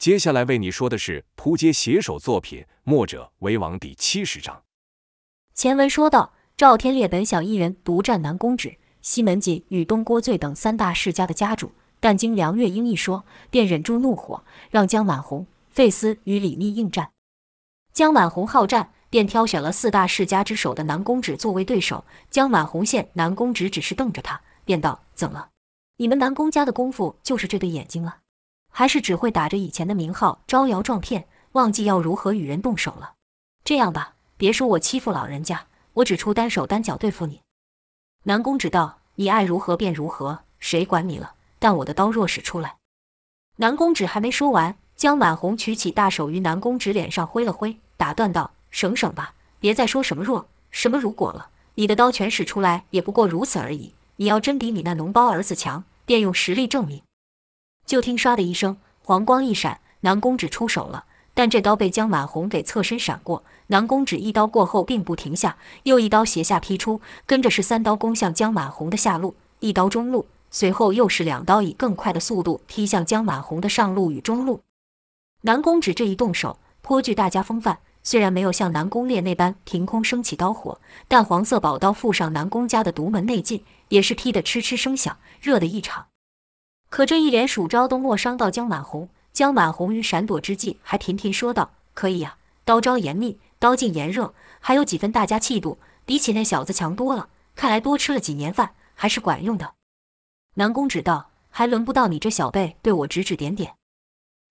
接下来为你说的是扑街写手作品《墨者为王》第七十章。前文说到，赵天烈本想一人独占南宫止、西门锦与东郭醉等三大世家的家主，但经梁月英一说，便忍住怒火，让江满红、费斯与李密应战。江满红好战，便挑选了四大世家之首的南宫止作为对手。江满红见南宫止只是瞪着他，便道：“怎么，你们南宫家的功夫就是这对眼睛了？还是只会打着以前的名号招摇撞骗，忘记要如何与人动手了？这样吧，别说我欺负老人家，我只出单手单脚对付你。”南宫止道：“你爱如何便如何，谁管你了？但我的刀若使出来……”南宫止还没说完，江满红举起大手于南宫止脸上挥了挥，打断道。省省吧，别再说什么若什么如果了。你的刀全使出来，也不过如此而已。你要真比你那脓包儿子强，便用实力证明。就听唰的一声，黄光一闪，南宫止出手了。但这刀被江满红给侧身闪过。南宫止一刀过后，并不停下，又一刀斜下劈出，跟着是三刀攻向江满红的下路，一刀中路，随后又是两刀，以更快的速度劈向江满红的上路与中路。南宫止这一动手，颇具大家风范。虽然没有像南宫烈那般凭空升起刀火，但黄色宝刀附上南宫家的独门内劲，也是劈得哧哧声响，热得异常。可这一连数招都没伤到江满红，江满红于闪躲之际还频频说道：“可以呀，刀招严密，刀劲炎热，还有几分大家气度，比起那小子强多了。看来多吃了几年饭，还是管用的。”南宫止道：“还轮不到你这小辈对我指指点点。”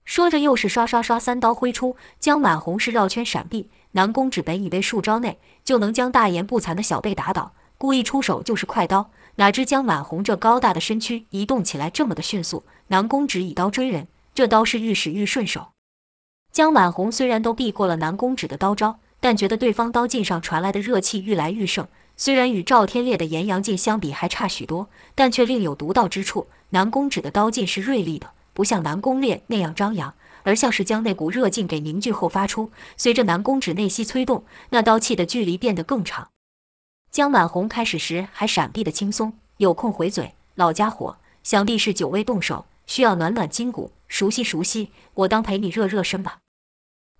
说着，又是刷刷刷三刀挥出。江满红是绕圈闪避。南宫止本以为数招内就能将大言不惭的小辈打倒，故意出手就是快刀。哪知江满红这高大的身躯移动起来这么的迅速。南宫止以刀追人，这刀是愈使愈顺手。江满红虽然都避过了南宫止的刀招，但觉得对方刀劲上传来的热气愈来愈盛。虽然与赵天烈的炎阳劲相比还差许多，但却另有独到之处。南宫止的刀劲是锐利的。不像南宫烈那样张扬，而像是将那股热劲给凝聚后发出。随着南宫止内息催动，那刀气的距离变得更长。江满红开始时还闪避的轻松，有空回嘴：“老家伙，想必是久未动手，需要暖暖筋骨，熟悉熟悉。我当陪你热热身吧。”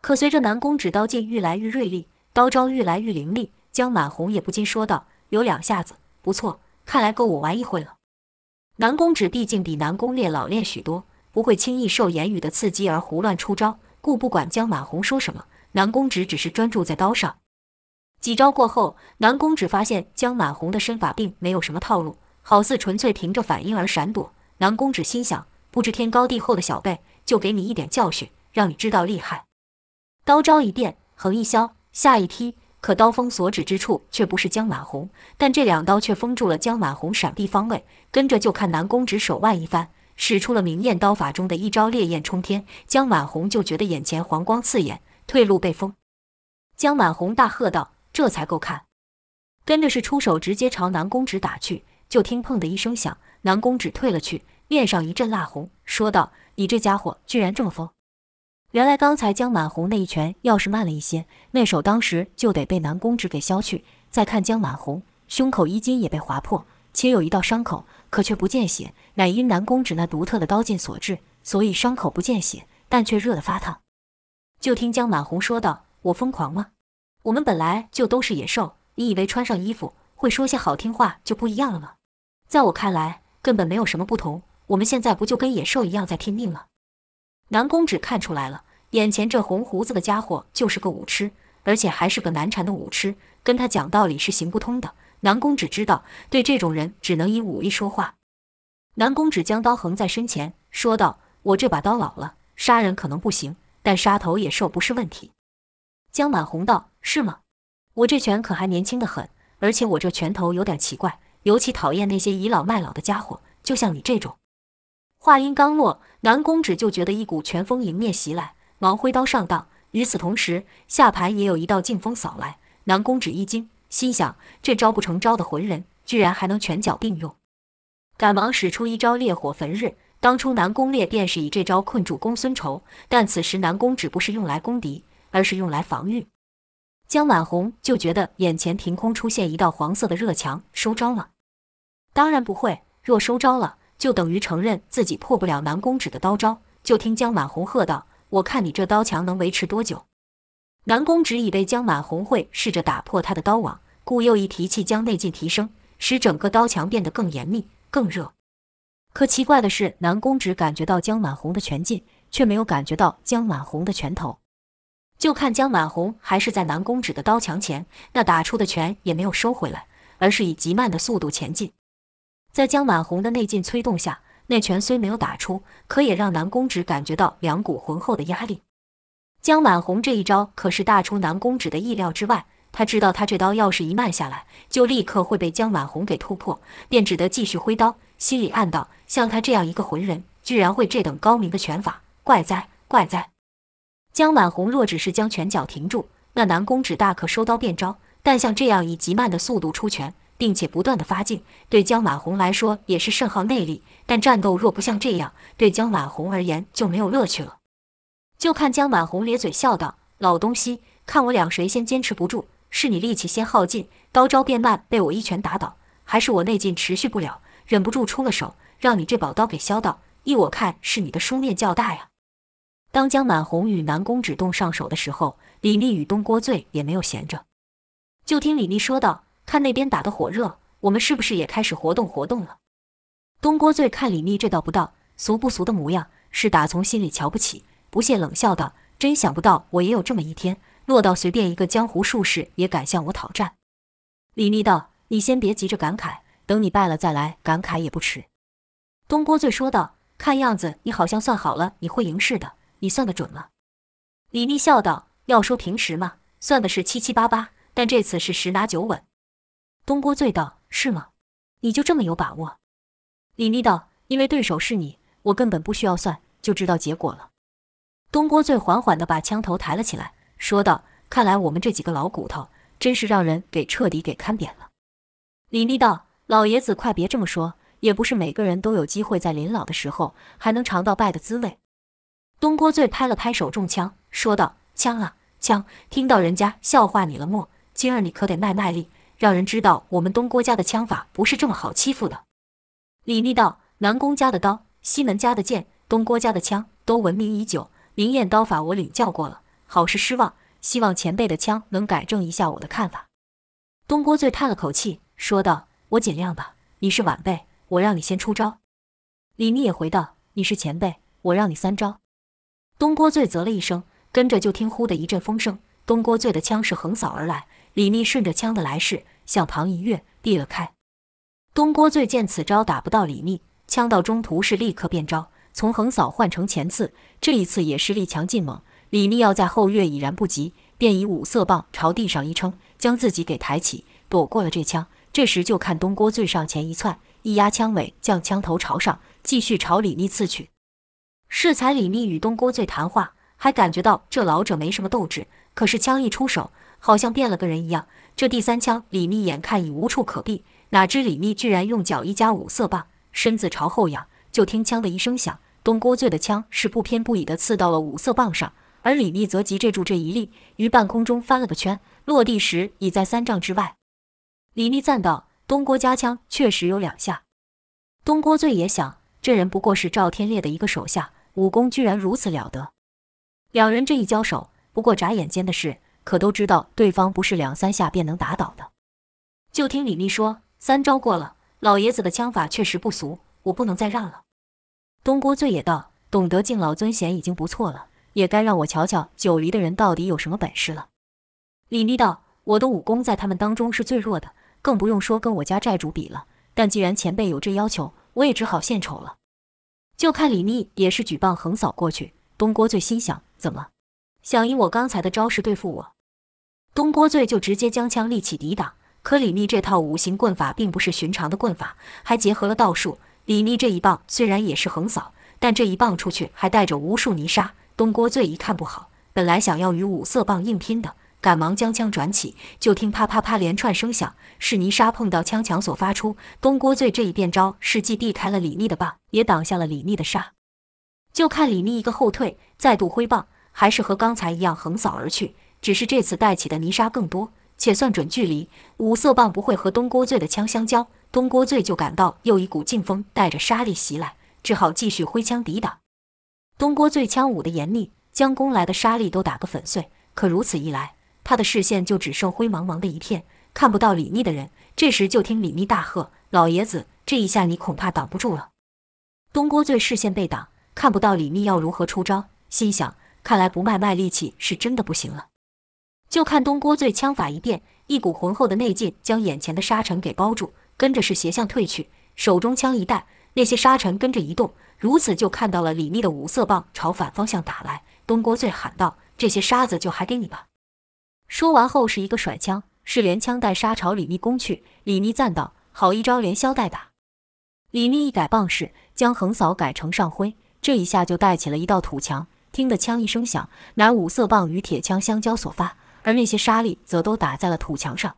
可随着南宫止刀剑愈来愈锐利，刀招愈来愈凌厉，江满红也不禁说道：“有两下子，不错，看来够我玩一会了。”南宫止毕竟比南宫烈老练许多。不会轻易受言语的刺激而胡乱出招，故不管江满红说什么，南宫止只是专注在刀上。几招过后，南宫止发现江满红的身法并没有什么套路，好似纯粹凭着反应而闪躲。南宫止心想：不知天高地厚的小辈，就给你一点教训，让你知道厉害。刀招一变，横一削，下一踢，可刀锋所指之处却不是江满红，但这两刀却封住了江满红闪避方位。跟着就看南宫止手腕一翻。使出了明艳刀法中的一招烈焰冲天，江满红就觉得眼前黄光刺眼，退路被封。江满红大喝道：“这才够看！”跟着是出手直接朝南宫止打去，就听砰的一声响，南宫止退了去，面上一阵蜡红，说道：“你这家伙居然这么疯！”原来刚才江满红那一拳要是慢了一些，那手当时就得被南宫止给削去。再看江满红，胸口衣襟也被划破，且有一道伤口。可却不见血，乃因南宫止那独特的刀劲所致，所以伤口不见血，但却热得发烫。就听江满红说道：“我疯狂吗？我们本来就都是野兽，你以为穿上衣服会说些好听话就不一样了吗？在我看来，根本没有什么不同。我们现在不就跟野兽一样在拼命了？”南宫止看出来了，眼前这红胡子的家伙就是个武痴，而且还是个难缠的武痴，跟他讲道理是行不通的。南宫止知道，对这种人只能以武力说话。南宫止将刀横在身前，说道：“我这把刀老了，杀人可能不行，但杀头野兽不是问题。”江满红道：“是吗？我这拳可还年轻得很，而且我这拳头有点奇怪，尤其讨厌那些倚老卖老的家伙，就像你这种。”话音刚落，南宫止就觉得一股拳风迎面袭来，忙挥刀上当。与此同时，下盘也有一道劲风扫来，南宫止一惊。心想：这招不成招的浑人，居然还能拳脚并用，赶忙使出一招烈火焚日。当初南宫烈便是以这招困住公孙仇，但此时南宫止不是用来攻敌，而是用来防御。江满红就觉得眼前凭空出现一道黄色的热墙，收招了？当然不会，若收招了，就等于承认自己破不了南宫止的刀招。就听江满红喝道：“我看你这刀墙能维持多久？”南宫直以为江满红会试着打破他的刀网，故又一提气将内劲提升，使整个刀墙变得更严密、更热。可奇怪的是，南宫直感觉到江满红的拳劲，却没有感觉到江满红的拳头。就看江满红还是在南宫止的刀墙前，那打出的拳也没有收回来，而是以极慢的速度前进。在江满红的内劲催动下，那拳虽没有打出，可也让南宫止感觉到两股浑厚的压力。江满红这一招可是大出南宫止的意料之外，他知道他这刀要是一慢下来，就立刻会被江满红给突破，便只得继续挥刀，心里暗道：像他这样一个浑人，居然会这等高明的拳法，怪哉怪哉！江满红若只是将拳脚停住，那南宫直大可收刀变招，但像这样以极慢的速度出拳。并且不断的发劲，对江满红来说也是甚耗内力。但战斗若不像这样，对江满红而言就没有乐趣了。就看江满红咧嘴笑道：“老东西，看我俩谁先坚持不住？是你力气先耗尽，刀招变慢，被我一拳打倒，还是我内劲持续不了，忍不住出了手，让你这宝刀给削到？依我看，是你的输面较大呀。”当江满红与南宫止动上手的时候，李密与东郭醉也没有闲着。就听李密说道。看那边打得火热，我们是不是也开始活动活动了？东郭醉看李密这道不道俗不俗的模样，是打从心里瞧不起，不屑冷笑道：“真想不到我也有这么一天，落到随便一个江湖术士也敢向我讨战。”李密道：“你先别急着感慨，等你败了再来感慨也不迟。”东郭醉说道：“看样子你好像算好了你会赢似的，你算得准吗。”李密笑道：“要说平时嘛，算的是七七八八，但这次是十拿九稳。”东郭醉道：“是吗？你就这么有把握？”李密道：“因为对手是你，我根本不需要算，就知道结果了。”东郭醉缓缓地把枪头抬了起来，说道：“看来我们这几个老骨头，真是让人给彻底给看扁了。”李密道：“老爷子，快别这么说，也不是每个人都有机会在临老的时候还能尝到败的滋味。”东郭醉拍了拍手中枪，说道：“枪啊枪，听到人家笑话你了么？今儿你可得卖卖力。”让人知道我们东郭家的枪法不是这么好欺负的。李密道：“南宫家的刀，西门家的剑，东郭家的枪，都闻名已久。灵验刀法我领教过了，好是失望。希望前辈的枪能改正一下我的看法。”东郭醉叹了口气，说道：“我尽量吧。你是晚辈，我让你先出招。”李密也回道：“你是前辈，我让你三招。”东郭醉啧了一声，跟着就听呼的一阵风声，东郭醉的枪是横扫而来。李密顺着枪的来势，向旁一跃，避了开。东郭醉见此招打不到李密，枪到中途是立刻变招，从横扫换成前刺。这一次也是力强劲猛，李密要在后跃已然不及，便以五色棒朝地上一撑，将自己给抬起，躲过了这枪。这时就看东郭醉上前一窜，一压枪尾，将枪头朝上，继续朝李密刺去。适才李密与东郭醉谈话，还感觉到这老者没什么斗志，可是枪一出手。好像变了个人一样。这第三枪，李密眼看已无处可避，哪知李密居然用脚一夹五色棒，身子朝后仰，就听“枪”的一声响，东郭醉的枪是不偏不倚地刺到了五色棒上，而李密则急借住这一力，于半空中翻了个圈，落地时已在三丈之外。李密赞道：“东郭家枪确实有两下。”东郭醉也想，这人不过是赵天烈的一个手下，武功居然如此了得。两人这一交手，不过眨眼间的事。可都知道对方不是两三下便能打倒的。就听李密说：“三招过了，老爷子的枪法确实不俗，我不能再让了。”东郭醉也道：“懂得敬老尊贤已经不错了，也该让我瞧瞧九黎的人到底有什么本事了。”李密道：“我的武功在他们当中是最弱的，更不用说跟我家寨主比了。但既然前辈有这要求，我也只好献丑了。”就看李密也是举棒横扫过去。东郭醉心想：怎么想以我刚才的招式对付我？东郭醉就直接将枪立起抵挡，可李密这套五行棍法并不是寻常的棍法，还结合了道术。李密这一棒虽然也是横扫，但这一棒出去还带着无数泥沙。东郭醉一看不好，本来想要与五色棒硬拼的，赶忙将枪转起，就听啪啪啪连串声响，是泥沙碰到枪墙所发出。东郭醉这一变招是既避开了李密的棒，也挡下了李密的沙。就看李密一个后退，再度挥棒，还是和刚才一样横扫而去。只是这次带起的泥沙更多，且算准距离，五色棒不会和东郭醉的枪相交。东郭醉就感到又一股劲风带着沙粒袭来，只好继续挥枪抵挡。东郭醉枪舞的严密，将攻来的沙粒都打个粉碎。可如此一来，他的视线就只剩灰茫茫的一片，看不到李密的人。这时，就听李密大喝：“老爷子，这一下你恐怕挡不住了！”东郭醉视线被挡，看不到李密要如何出招，心想：看来不卖卖力气是真的不行了。就看东郭醉枪法一变，一股浑厚的内劲将眼前的沙尘给包住，跟着是斜向退去，手中枪一带，那些沙尘跟着移动，如此就看到了李密的五色棒朝反方向打来。东郭醉喊道：“这些沙子就还给你吧！”说完后是一个甩枪，是连枪带沙朝李密攻去。李密赞道：“好一招连削带打。”李密一改棒式，将横扫改成上挥，这一下就带起了一道土墙。听得枪一声响，乃五色棒与铁枪相交所发，而那些沙粒则都打在了土墙上。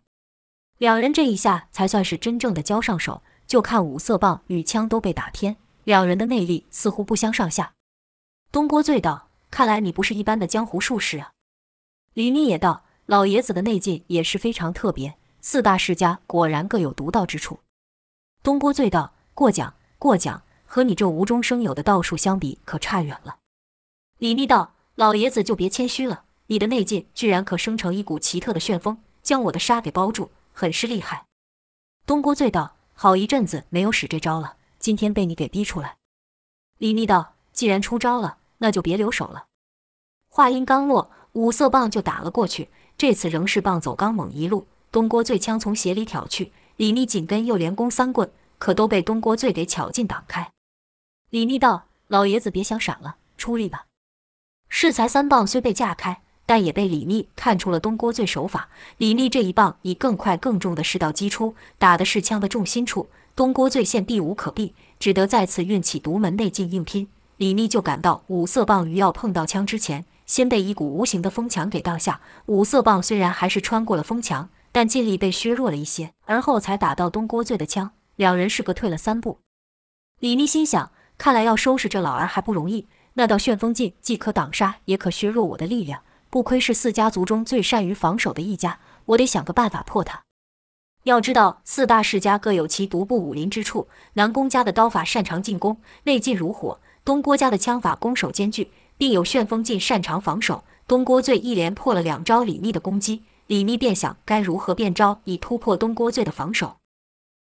两人这一下才算是真正的交上手。就看五色棒与枪都被打偏，两人的内力似乎不相上下。东郭醉道：“看来你不是一般的江湖术士啊。”李密也道：“老爷子的内劲也是非常特别，四大世家果然各有独到之处。”东郭醉道。过奖，过奖，和你这无中生有的道术相比，可差远了。李密道：“老爷子就别谦虚了，你的内劲居然可生成一股奇特的旋风，将我的沙给包住，很是厉害。”东郭醉道：“好一阵子没有使这招了，今天被你给逼出来。”李密道：“既然出招了，那就别留手了。”话音刚落，五色棒就打了过去。这次仍是棒走刚猛一路，东郭醉枪从鞋里挑去，李密紧跟又连攻三棍。可都被东郭醉给巧劲挡开。李密道：“老爷子别想闪了，出力吧。”适才三棒虽被架开，但也被李密看出了东郭醉手法。李密这一棒以更快更重的势道击出，打的是枪的重心处。东郭醉现避无可避，只得再次运起独门内劲硬拼。李密就感到五色棒于要碰到枪之前，先被一股无形的风墙给挡下。五色棒虽然还是穿过了风墙，但劲力被削弱了一些，而后才打到东郭醉的枪。两人是各退了三步，李密心想：看来要收拾这老儿还不容易。那道旋风劲既可挡杀，也可削弱我的力量。不亏是四家族中最善于防守的一家，我得想个办法破它。要知道，四大世家各有其独步武林之处。南宫家的刀法擅长进攻，内劲如火；东郭家的枪法攻守兼具，并有旋风劲擅长防守。东郭醉一连破了两招李密的攻击，李密便想该如何变招以突破东郭醉的防守。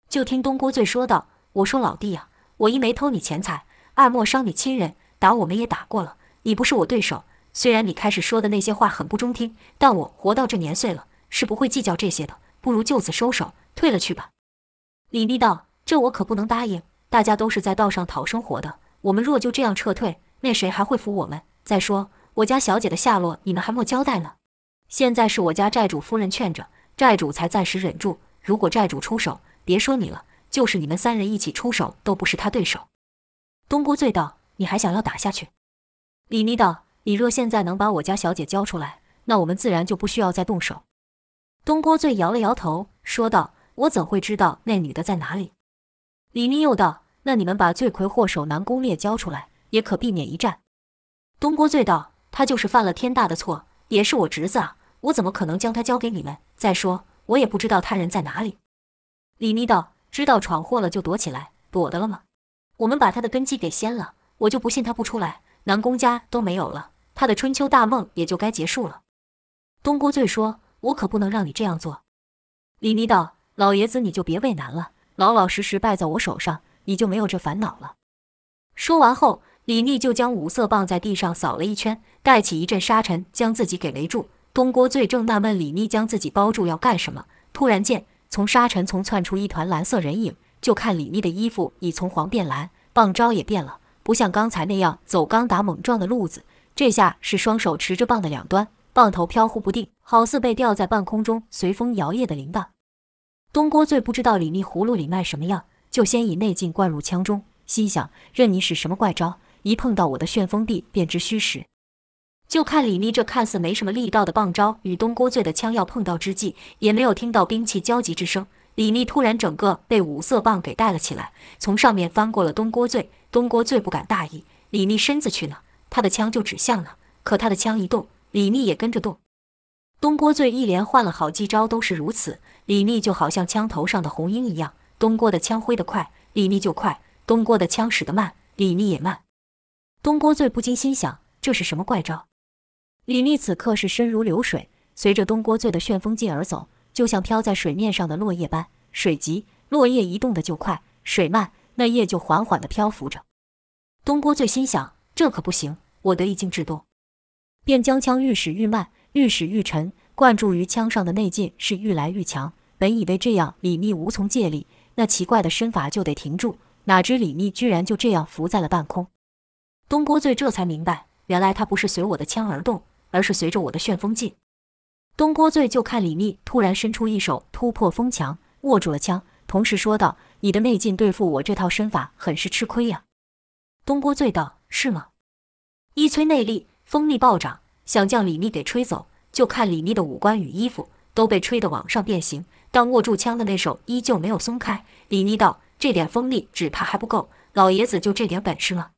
就听东郭醉说道：“我说老弟呀、我一没偷你钱财，二莫伤你亲人，打我们也打过了，你不是我对手。虽然你开始说的那些话很不中听，但我活到这年岁了，是不会计较这些的。不如就此收手，退了去吧。”李密道：“这我可不能答应。大家都是在道上讨生活的，我们若就这样撤退，那谁还会服我们？再说我家小姐的下落，你们还没交代呢。现在是我家债主夫人劝着，债主才暂时忍住。如果债主出手，”别说你了，就是你们三人一起出手，都不是他对手。东郭醉道：“你还想要打下去？”李妮道：“你若现在能把我家小姐交出来，那我们自然就不需要再动手。”东郭醉摇了摇头，说道：“我怎会知道那女的在哪里？”李妮又道：“那你们把罪魁祸首南宫烈交出来，也可避免一战。”东郭醉道：“他就是犯了天大的错，也是我侄子啊，我怎么可能将他交给你们？再说，我也不知道他人在哪里。”李密道：“知道闯祸了就躲起来，躲得了吗？我们把他的根基给掀了，我就不信他不出来。南宫家都没有了，他的春秋大梦也就该结束了。”东郭醉说：“我可不能让你这样做。”李密道：“老爷子你就别为难了，老老实实败在我手上，你就没有这烦恼了。”说完后，李密就将五色棒在地上扫了一圈，带起一阵沙尘将自己给围住。东郭醉正纳闷李密将自己包住要干什么，突然间。从沙尘丛窜出一团蓝色人影，就看李密的衣服已从黄变蓝，棒招也变了，不像刚才那样走刚打猛撞的路子，这下是双手持着棒的两端，棒头飘忽不定，好似被吊在半空中随风摇曳的铃铛。东郭醉不知道李密葫芦里卖什么药，就先以内劲灌入枪中，心想任你使什么怪招，一碰到我的旋风臂便知虚实。就看李密这看似没什么力道的棒招与东郭醉的枪要碰到之际，也没有听到兵器交击之声。李密突然整个被五色棒给带了起来，从上面翻过了东郭醉。东郭醉不敢大意，李密身子去哪，他的枪就指向哪。可他的枪一动，李密也跟着动。东郭醉一连换了好几招都是如此，李密就好像枪头上的红缨一样。东郭的枪挥得快，李密就快；东郭的枪使得慢，李密也慢。东郭醉不禁心想：这是什么怪招？李密此刻是身如流水，随着东郭醉的旋风劲而走，就像飘在水面上的落叶般。水急，落叶移动的就快；水慢，那叶就缓缓地漂浮着。东郭醉心想：这可不行，我得一静制动，便将枪愈使愈慢，愈使愈沉，灌注于枪上的内劲是愈来愈强。本以为这样李密无从借力，那奇怪的身法就得停住，哪知李密居然就这样浮在了半空。东郭醉这才明白，原来他不是随我的枪而动，而是随着我的旋风劲。东郭醉就看李密突然伸出一手突破风墙，握住了枪，同时说道：“你的内劲对付我这套身法很是吃亏呀。”东郭醉道：“是吗？”一催内力，风力暴涨，想将李密给吹走。就看李密的五官与衣服都被吹得往上变形，但握住枪的那手依旧没有松开。李密道：“这点风力只怕还不够，老爷子就这点本事了。”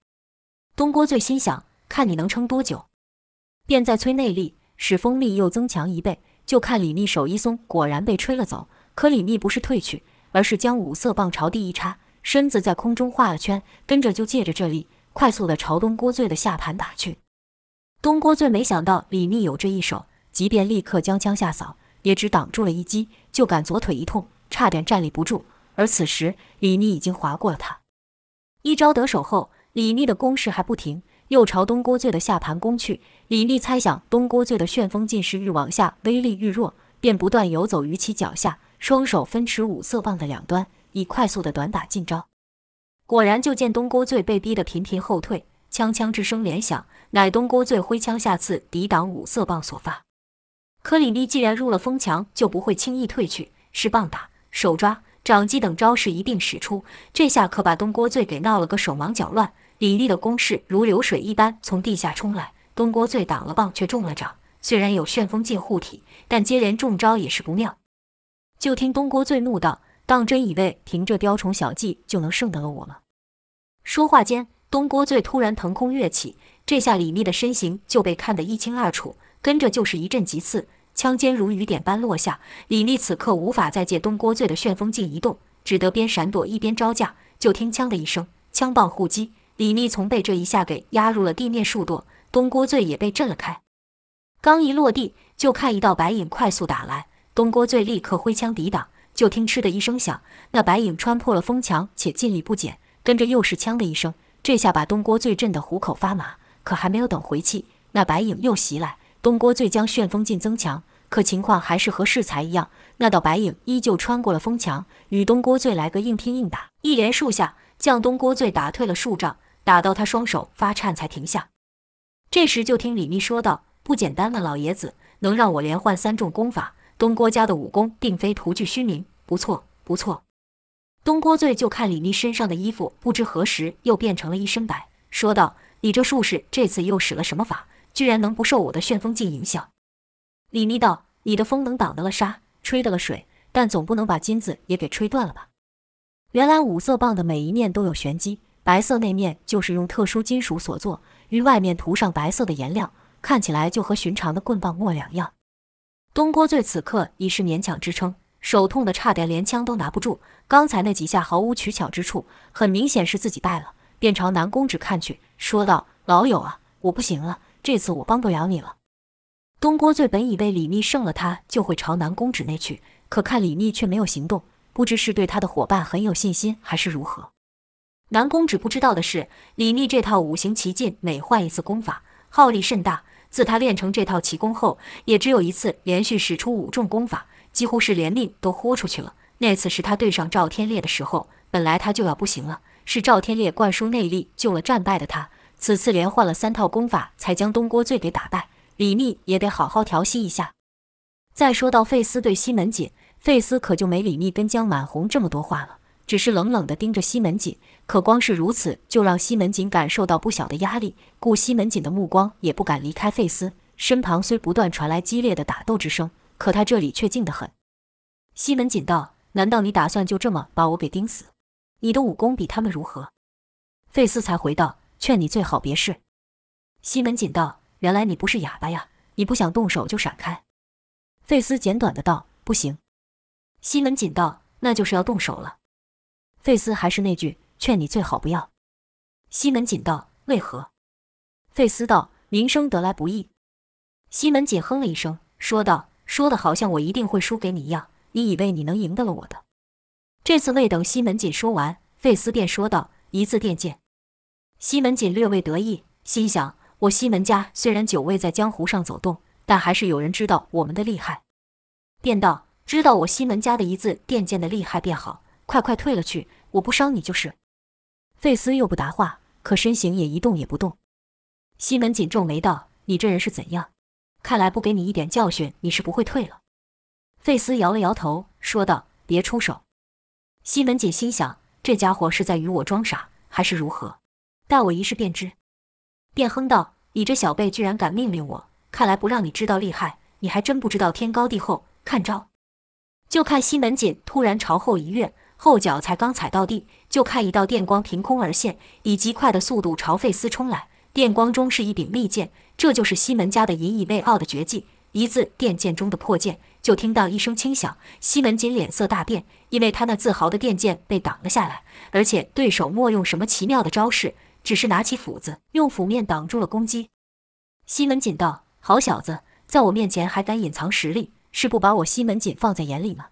东郭醉心想：“看你能撑多久。”便再催内力，使风力又增强一倍。就看李密手一松，果然被吹了走。可李密不是退去，而是将五色棒朝地一插，身子在空中画了圈，跟着就借着这力，快速的朝东郭醉的下盘打去。东郭醉没想到李密有这一手。即便立刻将枪下扫，也只挡住了一击，就感左腿一痛，差点站立不住。而此时李密已经划过了他，一招得手后，李密的攻势还不停，又朝东郭醉的下盘攻去。李密猜想东郭醉的旋风劲势愈往下，威力愈弱，便不断游走于其脚下，双手分持五色棒的两端，以快速的短打近招。果然，就见东郭醉被逼得频频后退，枪枪之声连响，乃东郭醉挥枪下刺抵挡五色棒所发。可李密既然入了风墙，就不会轻易退去，是棒打、手抓、掌击等招式一并使出。这下可把东郭醉给闹了个手忙脚乱。李密的攻势如流水一般从地下冲来，东郭醉挡了棒却中了掌。虽然有旋风镜护体，但接连中招也是不妙。就听东郭醉怒道：“当真以为凭这雕虫小技就能胜得了我吗？”说话间，东郭醉突然腾空跃起，这下李密的身形就被看得一清二楚，跟着就是一阵急刺。枪尖如雨点般落下，李密此刻无法再借东郭醉的旋风镜移动，只得边闪躲一边招架。就听“枪”的一声，枪棒互击，李密从被这一下给压入了地面数垛，东郭醉也被震了开。刚一落地，就看一道白影快速打来，东郭醉立刻挥枪抵挡。就听“嗤”的一声响，那白影穿破了风墙，且劲力不减。跟着又是“枪”的一声，这下把东郭醉震得虎口发麻。可还没有等回气，那白影又袭来。东郭醉将旋风劲增强，可情况还是和适才一样。那道白影依旧穿过了风墙，与东郭醉来个硬拼硬打，一连数下，将东郭醉打退了数丈，打到他双手发颤才停下。这时就听李密说道：“不简单了，老爷子能让我连换三种功法，东郭家的武功并非徒具虚名，不错不错。”东郭醉就看李密身上的衣服，不知何时又变成了一身白，说道：“你这术士这次又使了什么法？”居然能不受我的旋风劲影响？李密道：“你的风能挡得了沙，吹得了水，但总不能把金子也给吹断了吧？”原来五色棒的每一面都有玄机，白色那面就是用特殊金属所做，于外面涂上白色的颜料，看起来就和寻常的棍棒末两样。东郭醉此刻已是勉强支撑，手痛得差点连枪都拿不住。刚才那几下毫无取巧之处，很明显是自己败了，便朝南宫止看去，说道：“老友啊，我不行了。”这次我帮不了你了。东郭醉本以为李密胜了他，就会朝南宫止那去，可看李密却没有行动，不知是对他的伙伴很有信心，还是如何。南宫止不知道的是，李密这套五行奇劲，每换一次功法，耗力甚大。自他练成这套奇功后，也只有一次连续使出五种功法，几乎是连命都豁出去了。那次是他对上赵天烈的时候，本来他就要不行了，是赵天烈灌输内力救了战败的他。此次连换了三套功法，才将东郭醉给打败。李密也得好好调息一下。再说到费斯对西门锦，费斯可就没李密跟江满红这么多话了，只是冷冷地盯着西门锦。可光是如此，就让西门锦感受到不小的压力，故西门锦的目光也不敢离开费斯。身旁虽不断传来激烈的打斗之声，可他这里却静得很。西门锦道：“难道你打算就这么把我给盯死？你的武功比他们如何？”费斯才回道。劝你最好别试。西门锦道：“原来你不是哑巴呀！你不想动手就闪开。”费斯简短的道：“不行。”西门锦道：“那就是要动手了。”费斯还是那句：“劝你最好不要。”西门锦道：“为何？”费斯道：“名声得来不易。”西门锦哼了一声，说道：“说的好像我一定会输给你一样，你以为你能赢得了我的？”这次未等西门锦说完，费斯便说道：“一字电剑。”西门锦略微得意，心想：我西门家虽然久未在江湖上走动，但还是有人知道我们的厉害。便道：“知道我西门家的一字电剑的厉害便好，快快退了去，我不伤你就是。”费斯又不答话，可身形也一动也不动。西门锦皱眉道：“你这人是怎样？看来不给你一点教训，你是不会退了。”费斯摇了摇头，说道：“别出手。”西门锦心想：这家伙是在与我装傻，还是如何？待我一试便知。便哼道：“你这小辈居然敢命令我，看来不让你知道厉害，你还真不知道天高地厚。看招！”就看西门锦突然朝后一跃。后脚才刚踩到地，就看一道电光凭空而现，以极快的速度朝费斯冲来。电光中是一柄利剑，这就是西门家的引以为傲的绝技——一字电剑中的破剑。就听到一声轻响，西门锦脸色大变，因为他那自豪的电剑被挡了下来，而且对手莫用什么奇妙的招式，只是拿起斧子，用斧面挡住了攻击。西门锦道：“好小子，在我面前还敢隐藏实力，是不把我西门锦放在眼里吗？”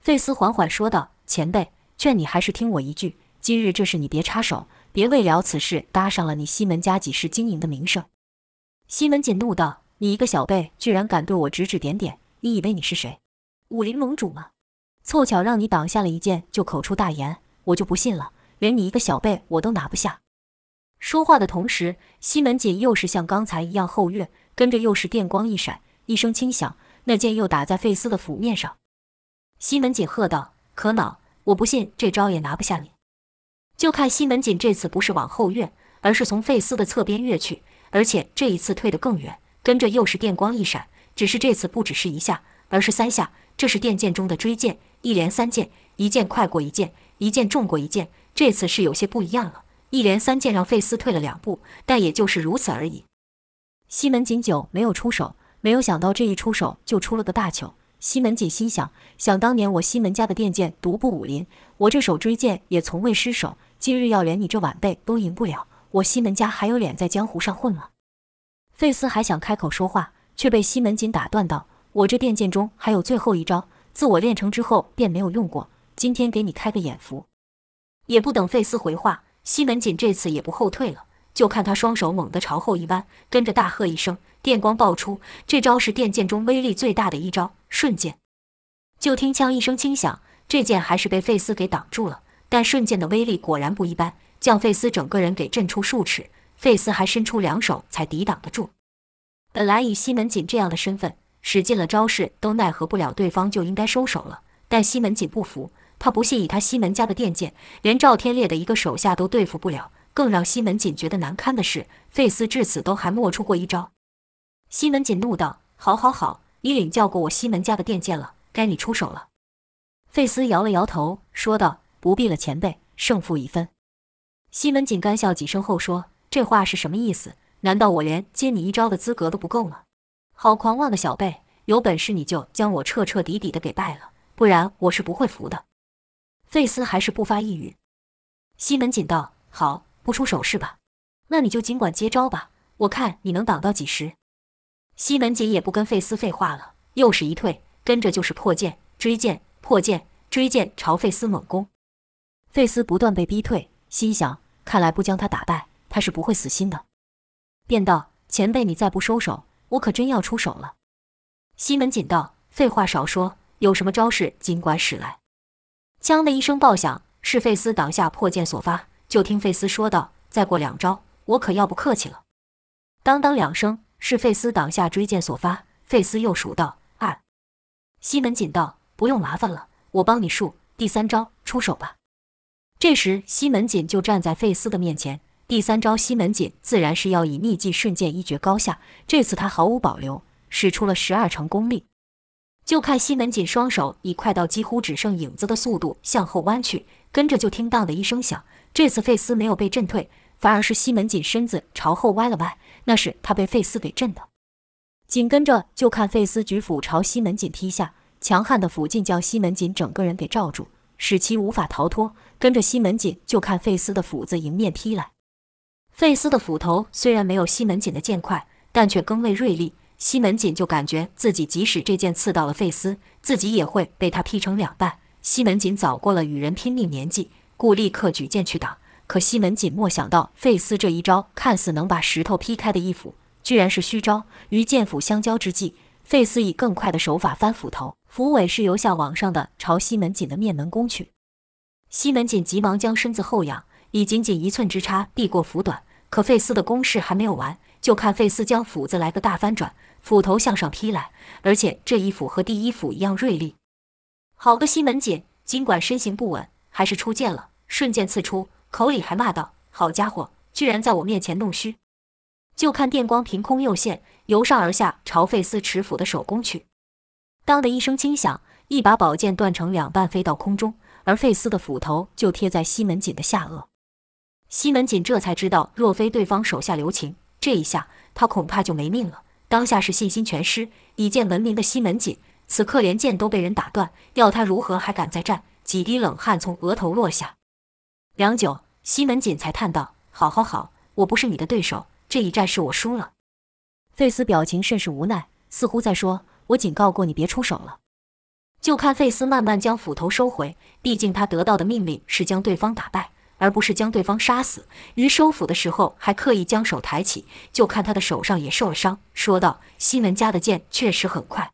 费斯缓缓说道。前辈，劝你还是听我一句，今日这事你别插手，别为了此事搭上了你西门家几世经营的名声。西门锦怒道：“你一个小辈，居然敢对我指指点点，你以为你是谁？武林盟主吗？凑巧让你挡下了一剑，就口出大言，我就不信了，连你一个小辈我都拿不下。”说话的同时，西门锦又是像刚才一样后跃，跟着又是电光一闪，一声轻响，那剑又打在费斯的斧面上。西门锦喝道：“可恼！”我不信这招也拿不下你。就看西门锦这次不是往后跃，而是从费斯的侧边跃去，而且这一次退得更远。跟着又是电光一闪，只是这次不只是一下，而是三下。这是电剑中的追剑，一连三剑，一剑快过一剑，一剑重过一剑。这次是有些不一样了，一连三剑让费斯退了两步，但也就是如此而已。西门锦久没有出手，没有想到这一出手就出了个大糗。西门锦心想：想当年我西门家的电剑独步武林，我这手追剑也从未失手。今日要连你这晚辈都赢不了，我西门家还有脸在江湖上混吗？费斯还想开口说话，却被西门锦打断道：“我这电剑中还有最后一招，自我练成之后便没有用过。今天给你开个眼福。”也不等费斯回话，西门锦这次也不后退了。就看他双手猛地朝后一弯，跟着大喝一声，电光爆出。这招是电剑中威力最大的一招——瞬间。就听“锵”一声轻响，这剑还是被费斯给挡住了。但瞬间的威力果然不一般，将费斯整个人给震出数尺。费斯还伸出两手才抵挡得住。本来以西门锦这样的身份，使尽了招式都奈何不了对方，就应该收手了。但西门锦不服，他不信以他西门家的电剑，连赵天烈的一个手下都对付不了。更让西门锦觉得难堪的是，费斯至此都还没出过一招。西门锦怒道：“好，好，好，你领教过我西门家的电剑了，该你出手了。”费斯摇了摇头，说道：“不必了，前辈，胜负已分。”西门锦干笑几声后说：“这话是什么意思？难道我连接你一招的资格都不够吗？好狂妄的小辈，有本事你就将我彻彻底底的给败了，不然我是不会服的。”费斯还是不发一语。西门锦道：“好。”不出手是吧？那你就尽管接招吧，我看你能挡到几时。西门锦也不跟费斯废话了，又是一退，跟着就是破剑、追剑、破剑、追剑，朝费斯猛攻。费斯不断被逼退，心想：看来不将他打败，他是不会死心的。便道：“前辈，你再不收手，我可真要出手了。”西门锦道：“废话少说，有什么招式尽管使来。”锵的一声爆响，是费斯挡下破剑所发。就听费斯说道：“再过两招，我可要不客气了。”当当两声，是费斯挡下追剑所发。费斯又数道：“二。”西门锦道：“不用麻烦了，我帮你数。第三招，出手吧。”这时，西门锦就站在费斯的面前。第三招，西门锦自然是要以秘技瞬剑一决高下。这次他毫无保留，使出了十二成功力。就看西门锦双手以快到几乎只剩影子的速度向后弯去，跟着就听“当”的一声响。这次费斯没有被震退，反而是西门锦身子朝后歪了歪，那是他被费斯给震的。紧跟着就看费斯举斧朝西门锦劈下，强悍的斧劲将西门锦整个人给罩住，使其无法逃脱。跟着西门锦就看费斯的斧子迎面劈来，费斯的斧头虽然没有西门锦的剑快，但却更为锐利。西门锦就感觉自己即使这剑刺到了费斯，自己也会被他劈成两半。西门锦早过了与人拼命年纪，故立刻举剑去挡。可西门锦莫想到，费斯这一招看似能把石头劈开的一斧，居然是虚招。于剑斧相交之际，费斯以更快的手法翻斧头，斧尾是由下往上的朝西门锦的面门攻去。西门锦急忙将身子后仰，以仅仅一寸之差避过斧短。可费斯的攻势还没有完，就看费斯将斧子来个大翻转，斧头向上劈来，而且这一斧和第一斧一样锐利。好个西门锦，尽管身形不稳，还是出剑了，瞬间刺出，口里还骂道：“好家伙，居然在我面前弄虚！”就看电光凭空又现，由上而下朝费斯持斧的手攻去。当的一声轻响，一把宝剑断成两半飞到空中，而费斯的斧头就贴在西门锦的下颚。西门锦这才知道，若非对方手下留情，这一下他恐怕就没命了。当下是信心全失，以剑闻名的西门锦，此刻连剑都被人打断，要他如何还敢再战？几滴冷汗从额头落下。良久，西门锦才叹道：“好好好，我不是你的对手，这一战是我输了。”费斯表情甚是无奈，似乎在说：“我警告过你，别出手了。”就看费斯慢慢将斧头收回，毕竟他得到的命令是将对方打败。而不是将对方杀死。于收斧的时候，还刻意将手抬起，就看他的手上也受了伤，说道：“西门家的剑确实很快。”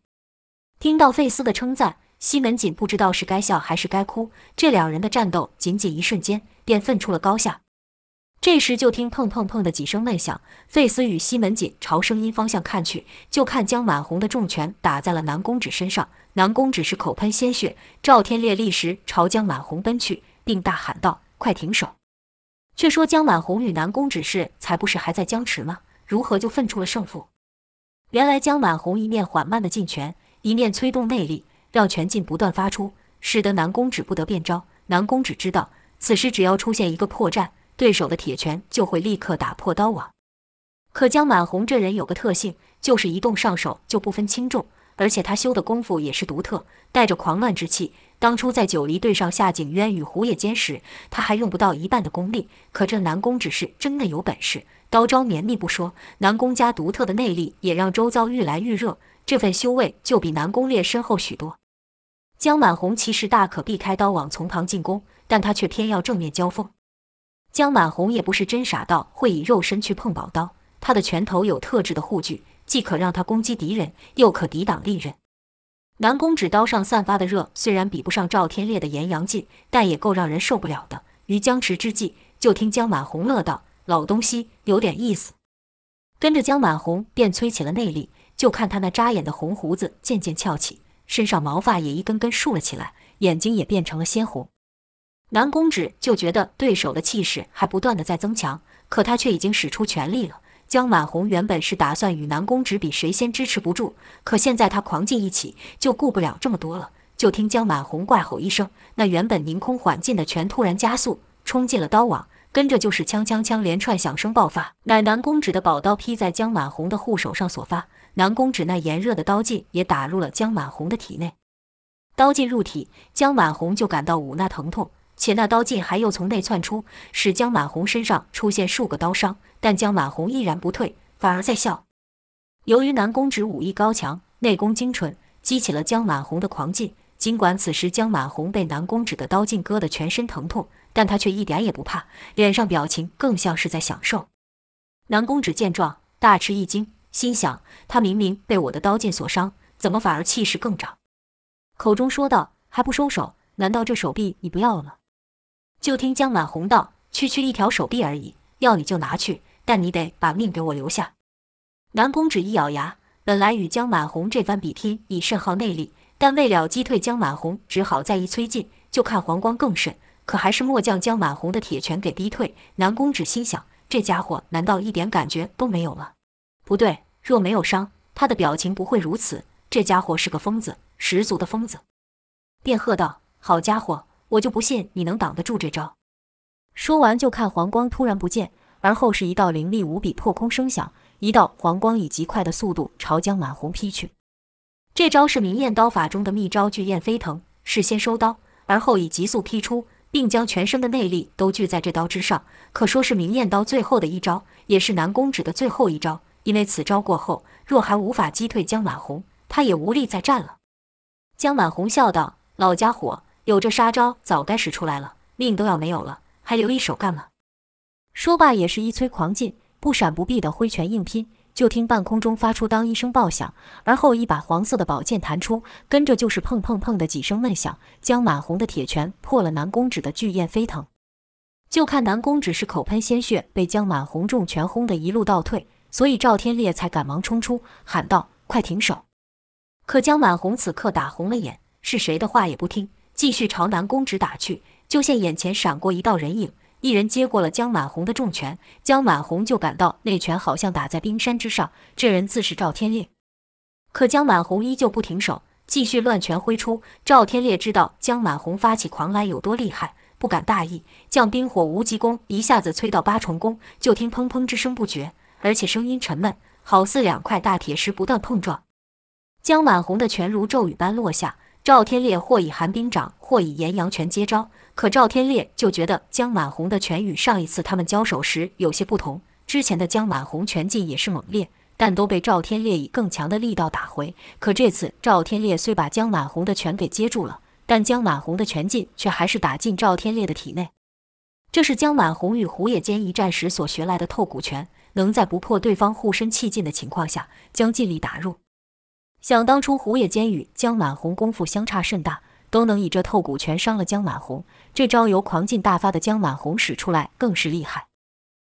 听到费斯的称赞，西门锦不知道是该笑还是该哭。这两人的战斗仅仅一瞬间，便分出了高下。这时，就听砰砰砰的几声闷响，费斯与西门锦朝声音方向看去，就看江满红的重拳打在了南宫止身上，南宫止是口喷鲜血。赵天烈立时朝江满红奔去，并大喊道。快停手！却说江满红与南宫止是才不是还在僵持吗？如何就分出了胜负？原来江满红一面缓慢的进拳，一面催动内力，让拳劲不断发出，使得南宫止不得变招。南宫止知道，此时只要出现一个破绽，对手的铁拳就会立刻打破刀网。可江满红这人有个特性，就是一动上手就不分轻重，而且他修的功夫也是独特，带着狂乱之气。当初在九黎对上夏景渊与胡野间时，他还用不到一半的功力。可这南宫只是真的有本事，刀招绵密不说，南宫家独特的内力也让周遭愈来愈热，这份修为就比南宫烈深厚许多。江满红其实大可避开刀网从旁进攻，但他却偏要正面交锋。江满红也不是真傻到会以肉身去碰宝刀，他的拳头有特制的护具，既可让他攻击敌人，又可抵挡利刃。南宫指刀上散发的热虽然比不上赵天烈的炎阳劲，但也够让人受不了的。于僵持之际，就听江满红乐道：“老东西有点意思。”跟着江满红便催起了内力，就看他那扎眼的红胡子渐渐翘起，身上毛发也一根根竖了起来，眼睛也变成了鲜红。南宫止就觉得对手的气势还不断的在增强，可他却已经使出全力了。江满红原本是打算与南宫止比谁先支持不住，可现在他狂劲一起，就顾不了这么多了。就听江满红怪吼一声，那原本凌空缓进的拳突然加速，冲进了刀网，跟着就是枪枪枪连串响声爆发。乃南宫止的宝刀劈在江满红的护手上所发，南宫止那炎热的刀劲也打入了江满红的体内。刀劲入体，江满红就感到五那疼痛。且那刀劲还又从内窜出，使江满红身上出现数个刀伤，但江满红依然不退，反而在笑。由于南宫止武艺高强，内功精纯，激起了江满红的狂劲。尽管此时江满红被南宫止的刀劲割得全身疼痛，但他却一点也不怕，脸上表情更像是在享受。南宫止见状，大吃一惊，心想：他明明被我的刀剑所伤，怎么反而气势更长？口中说道：“还不收手？难道这手臂你不要了吗？”就听江满红道：“区区一条手臂而已，要你就拿去，但你得把命给我留下。”南宫止一咬牙，本来与江满红这番比拼已甚耗内力，但为了击退江满红，只好再一催劲，就看黄光更甚，可还是末将江满红的铁拳给逼退。南宫止心想：这家伙难道一点感觉都没有了？不对，若没有伤，他的表情不会如此。这家伙是个疯子，十足的疯子。便喝道：“好家伙！”我就不信你能挡得住这招。说完，就看黄光突然不见，而后是一道凌厉无比破空声响，一道黄光以极快的速度朝江满红劈去。这招是明艳刀法中的秘招“聚焰飞腾”，事先收刀，而后以急速劈出，并将全身的内力都聚在这刀之上。可说是明艳刀最后的一招，也是南宫止的最后一招。因为此招过后，若还无法击退江满红，他也无力再战了。江满红笑道：“老家伙，有这杀招，早该使出来了，命都要没有了，还留一手干嘛？”说罢，也是一催狂劲，不闪不避的挥拳硬拼。就听半空中发出当一声爆响，而后一把黄色的宝剑弹出，跟着就是砰砰砰的几声闷响。江满红的铁拳破了南宫止的巨焰飞腾。就看南宫止是口喷鲜血，被江满红重拳轰得一路倒退，所以赵天烈才赶忙冲出，喊道：“快停手！”可江满红此刻打红了眼，是谁的话也不听，继续朝南宫直打去。就见眼前闪过一道人影。一人接过了江满红的重拳，江满红就感到那拳好像打在冰山之上。这人自是赵天烈，可江满红依旧不停手，继续乱拳挥出。赵天烈知道江满红发起狂来有多厉害，不敢大意，将冰火无极功一下子催到八重功。就听砰砰之声不绝，而且声音沉闷，好似两块大铁石不断碰撞。江满红的拳如骤雨般落下，赵天烈或以寒冰掌，或以炎阳拳接招。可赵天烈就觉得江满红的拳与上一次他们交手时有些不同。之前的江满红拳劲也是猛烈，但都被赵天烈以更强的力道打回。可这次赵天烈虽把江满红的拳给接住了，但江满红的拳劲却还是打进赵天烈的体内。这是江满红与胡野间一战时所学来的透骨拳，能在不破对方护身气劲的情况下，将劲力打入。想当初胡野间与江满红功夫相差甚大。都能以这透骨拳伤了江满红，这招由狂劲大发的江满红使出来更是厉害。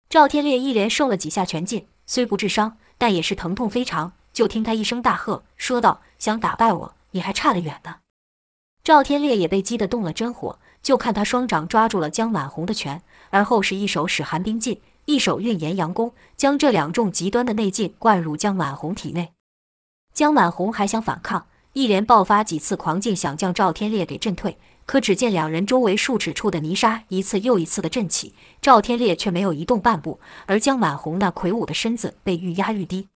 赵天烈一连受了几下拳劲，虽不致伤，但也是疼痛非常。就听他一声大喝，说道：“想打败我，你还差得远呢。”赵天烈也被激得动了真火，就看他双掌抓住了江满红的拳，而后是一手使寒冰劲，一手运炎阳功，将这两种极端的内劲灌入江满红体内。江满红还想反抗。一连爆发几次狂劲，想将赵天烈给震退，可只见两人周围数尺处的泥沙一次又一次的震起，赵天烈却没有移动半步，而江满红那魁梧的身子被愈压愈低。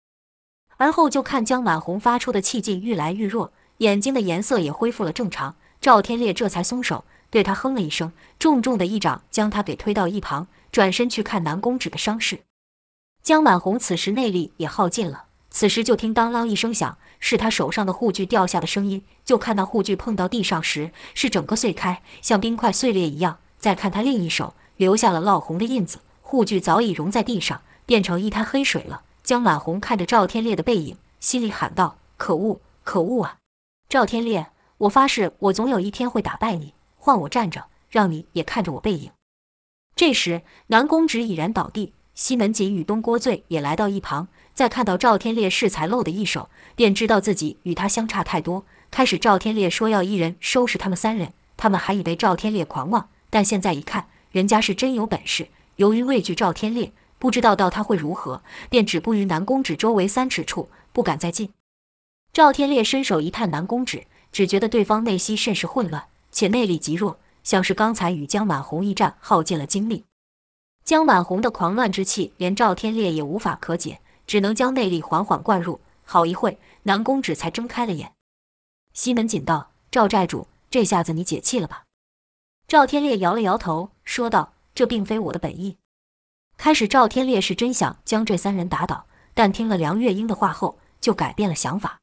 而后就看江满红发出的气劲愈来愈弱，眼睛的颜色也恢复了正常，赵天烈这才松手，对他哼了一声，重重的一掌将他给推到一旁，转身去看南宫止的伤势。江满红此时内力也耗尽了。此时就听当啷一声响，是他手上的护具掉下的声音。就看那护具碰到地上时，是整个碎开，像冰块碎裂一样。再看他另一手，留下了烙红的印子，护具早已融在地上，变成一滩黑水了。江满红看着赵天烈的背影，心里喊道：“可恶，可恶啊！赵天烈，我发誓，我总有一天会打败你。换我站着，让你也看着我背影。”这时，南宫芷已然倒地，西门锦与东郭醉也来到一旁。再看到赵天烈适才露的一手，便知道自己与他相差太多。开始赵天烈说要一人收拾他们三人，他们还以为赵天烈狂妄，但现在一看，人家是真有本事。由于畏惧赵天烈，不知道到他会如何，便止步于南宫止周围三尺处，不敢再进。赵天烈伸手一探南宫止，只觉得对方内息甚是混乱，且内力极弱，像是刚才与江满红一战耗尽了精力。江满红的狂乱之气，连赵天烈也无法可解。只能将内力缓缓灌入，好一会，南宫止才睁开了眼。西门锦道：“赵寨主，这下子你解气了吧？”赵天烈摇了摇头，说道：“这并非我的本意。”开始，赵天烈是真想将这三人打倒，但听了梁月英的话后，就改变了想法。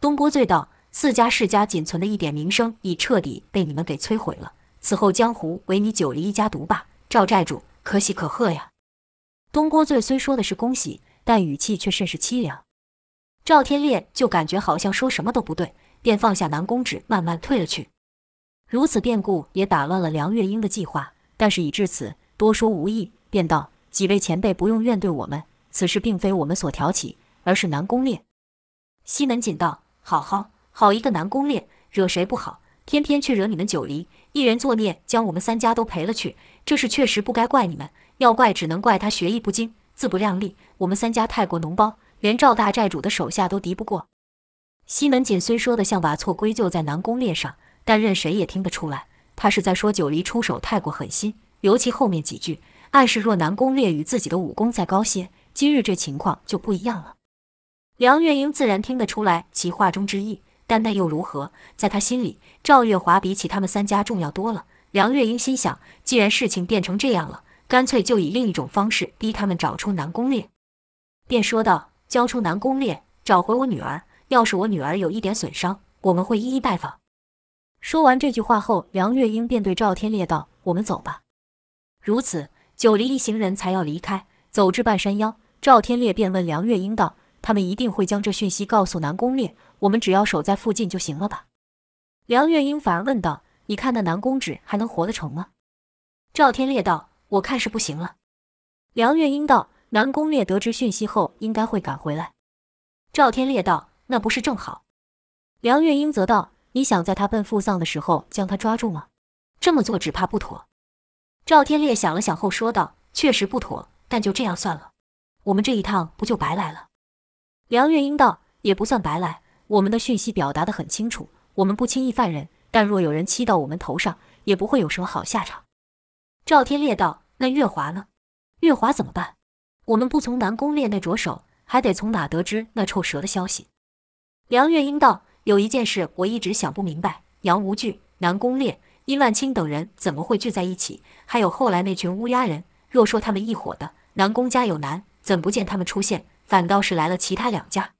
东郭醉道：“四家世家仅存的一点名声，已彻底被你们给摧毁了。此后江湖唯你九黎一家独霸。赵寨主，可喜可贺呀！”东郭醉虽说的是恭喜。但语气却甚是凄凉，赵天烈就感觉好像说什么都不对，便放下南宫芷，慢慢退了去。如此变故也打乱了梁月英的计划，但是已至此，多说无益，便道：“几位前辈不用怨对我们，此事并非我们所挑起，而是南宫烈。”西门锦道：“好好好一个南宫烈，惹谁不好，偏偏却惹你们九黎一人作孽，将我们三家都赔了去。这事确实不该怪你们，要怪只能怪他学艺不精。”自不量力，我们三家太过脓包，连赵大寨主的手下都敌不过。西门锦虽说的像把错归咎在南宫烈上，但任谁也听得出来，他是在说九黎出手太过狠心。尤其后面几句，暗示若南宫烈与自己的武功再高些，今日这情况就不一样了。梁月英自然听得出来其话中之意，但那又如何？在他心里，赵月华比起他们三家重要多了。梁月英心想，既然事情变成这样了。干脆就以另一种方式逼他们找出南宫烈，便说道：“交出南宫烈，找回我女儿。要是我女儿有一点损伤，我们会一一拜访。”说完这句话后，梁月英便对赵天烈道：“我们走吧。”如此，九黎一行人才要离开，走至半山腰，赵天烈便问梁月英道：“他们一定会将这讯息告诉南宫烈，我们只要守在附近就行了吧？”梁月英反而问道：“你看那南宫止还能活得成吗？”赵天烈道：“我看是不行了。”梁月英道：“南宫烈得知讯息后，应该会赶回来。”赵天烈道：“那不是正好？”梁月英则道。你想在他奔赴丧的时候将他抓住吗？这么做只怕不妥。赵天烈想了想后说道：“确实不妥，但就这样算了。我们这一趟不就白来了？”梁月英道：“也不算白来，我们的讯息表达得很清楚，我们不轻易犯人，但若有人欺到我们头上，也不会有什么好下场。”赵天烈道：“那月华呢？月华怎么办？我们不从南宫烈那着手，还得从哪得知那臭蛇的消息？”梁月英道。有一件事我一直想不明白：杨无惧、南宫烈、殷万清等人怎么会聚在一起？还有后来那群乌鸦人，若说他们一伙的，南宫家有难，怎不见他们出现？反倒是来了其他两家？